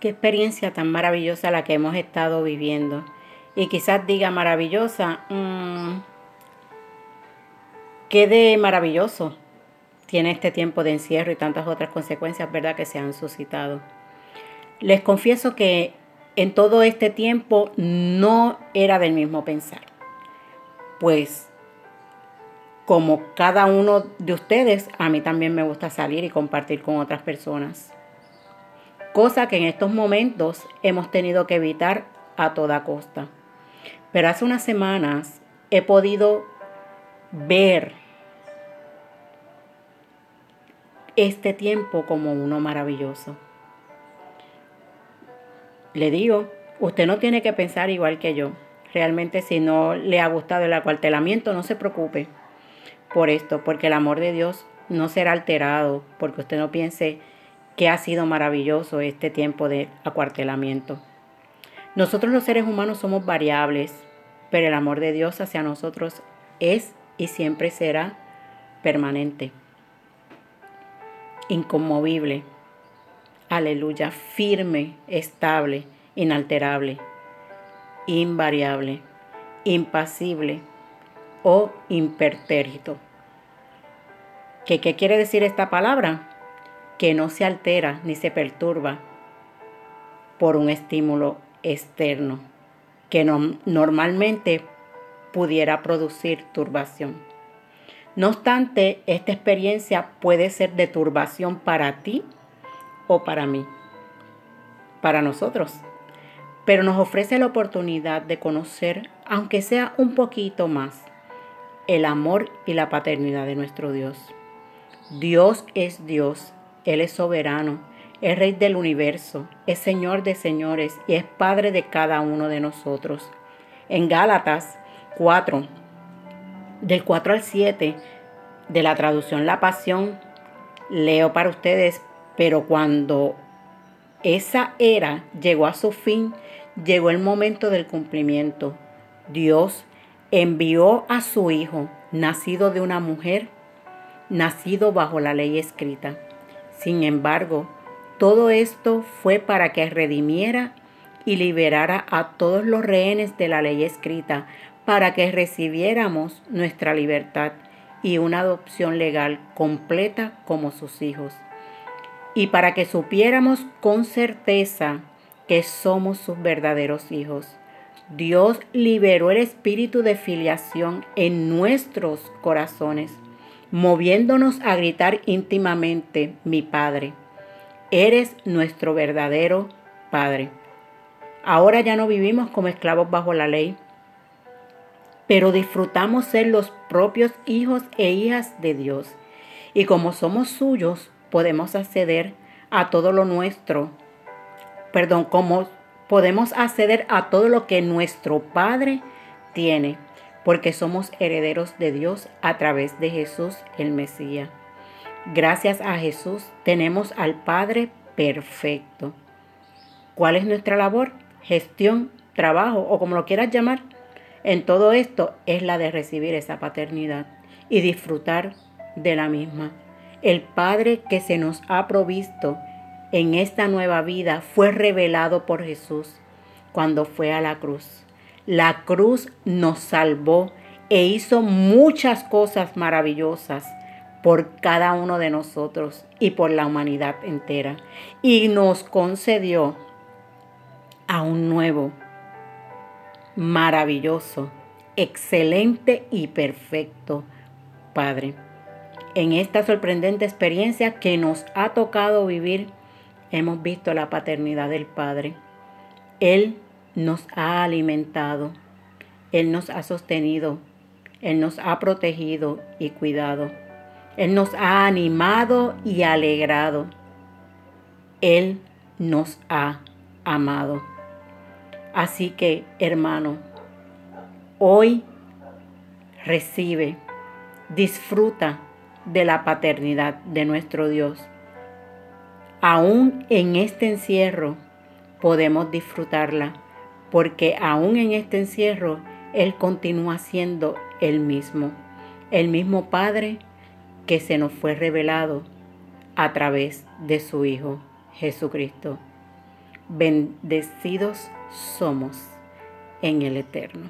Qué experiencia tan maravillosa la que hemos estado viviendo. Y quizás diga maravillosa, mmm, qué de maravilloso tiene este tiempo de encierro y tantas otras consecuencias, ¿verdad?, que se han suscitado. Les confieso que en todo este tiempo no era del mismo pensar. Pues como cada uno de ustedes, a mí también me gusta salir y compartir con otras personas. Cosa que en estos momentos hemos tenido que evitar a toda costa. Pero hace unas semanas he podido ver este tiempo como uno maravilloso. Le digo, usted no tiene que pensar igual que yo. Realmente si no le ha gustado el acuartelamiento, no se preocupe por esto, porque el amor de Dios no será alterado, porque usted no piense que ha sido maravilloso este tiempo de acuartelamiento. Nosotros los seres humanos somos variables, pero el amor de Dios hacia nosotros es y siempre será permanente, inconmovible, aleluya, firme, estable, inalterable, invariable, impasible o impertérrito. ¿Qué, ¿Qué quiere decir esta palabra? Que no se altera ni se perturba por un estímulo externo que normalmente pudiera producir turbación. No obstante, esta experiencia puede ser de turbación para ti o para mí, para nosotros. Pero nos ofrece la oportunidad de conocer, aunque sea un poquito más, el amor y la paternidad de nuestro Dios. Dios es Dios, Él es soberano, es Rey del universo, es Señor de señores y es Padre de cada uno de nosotros. En Gálatas 4, del 4 al 7, de la traducción La Pasión, leo para ustedes pero cuando esa era llegó a su fin, llegó el momento del cumplimiento. Dios envió a su Hijo, nacido de una mujer, nacido bajo la ley escrita. Sin embargo, todo esto fue para que redimiera y liberara a todos los rehenes de la ley escrita, para que recibiéramos nuestra libertad y una adopción legal completa como sus hijos y para que supiéramos con certeza que somos sus verdaderos hijos. Dios liberó el espíritu de filiación en nuestros corazones, moviéndonos a gritar íntimamente, mi Padre, eres nuestro verdadero Padre. Ahora ya no vivimos como esclavos bajo la ley, pero disfrutamos ser los propios hijos e hijas de Dios. Y como somos suyos, podemos acceder a todo lo nuestro, perdón, como podemos acceder a todo lo que nuestro Padre tiene, porque somos herederos de Dios a través de Jesús el Mesías. Gracias a Jesús tenemos al Padre perfecto. ¿Cuál es nuestra labor? Gestión, trabajo o como lo quieras llamar. En todo esto es la de recibir esa paternidad y disfrutar de la misma. El Padre que se nos ha provisto en esta nueva vida fue revelado por Jesús cuando fue a la cruz. La cruz nos salvó e hizo muchas cosas maravillosas por cada uno de nosotros y por la humanidad entera. Y nos concedió a un nuevo, maravilloso, excelente y perfecto Padre en esta sorprendente experiencia que nos ha tocado vivir, hemos visto la paternidad del Padre. Él nos ha alimentado, Él nos ha sostenido, Él nos ha protegido y cuidado. Él nos ha animado y alegrado. Él nos ha amado. Así que, hermano, hoy recibe, disfruta de la paternidad de nuestro Dios. Aún en este encierro podemos disfrutarla, porque aún en este encierro Él continúa siendo el mismo, el mismo Padre que se nos fue revelado a través de su Hijo Jesucristo. bendecidos somos en el Eterno.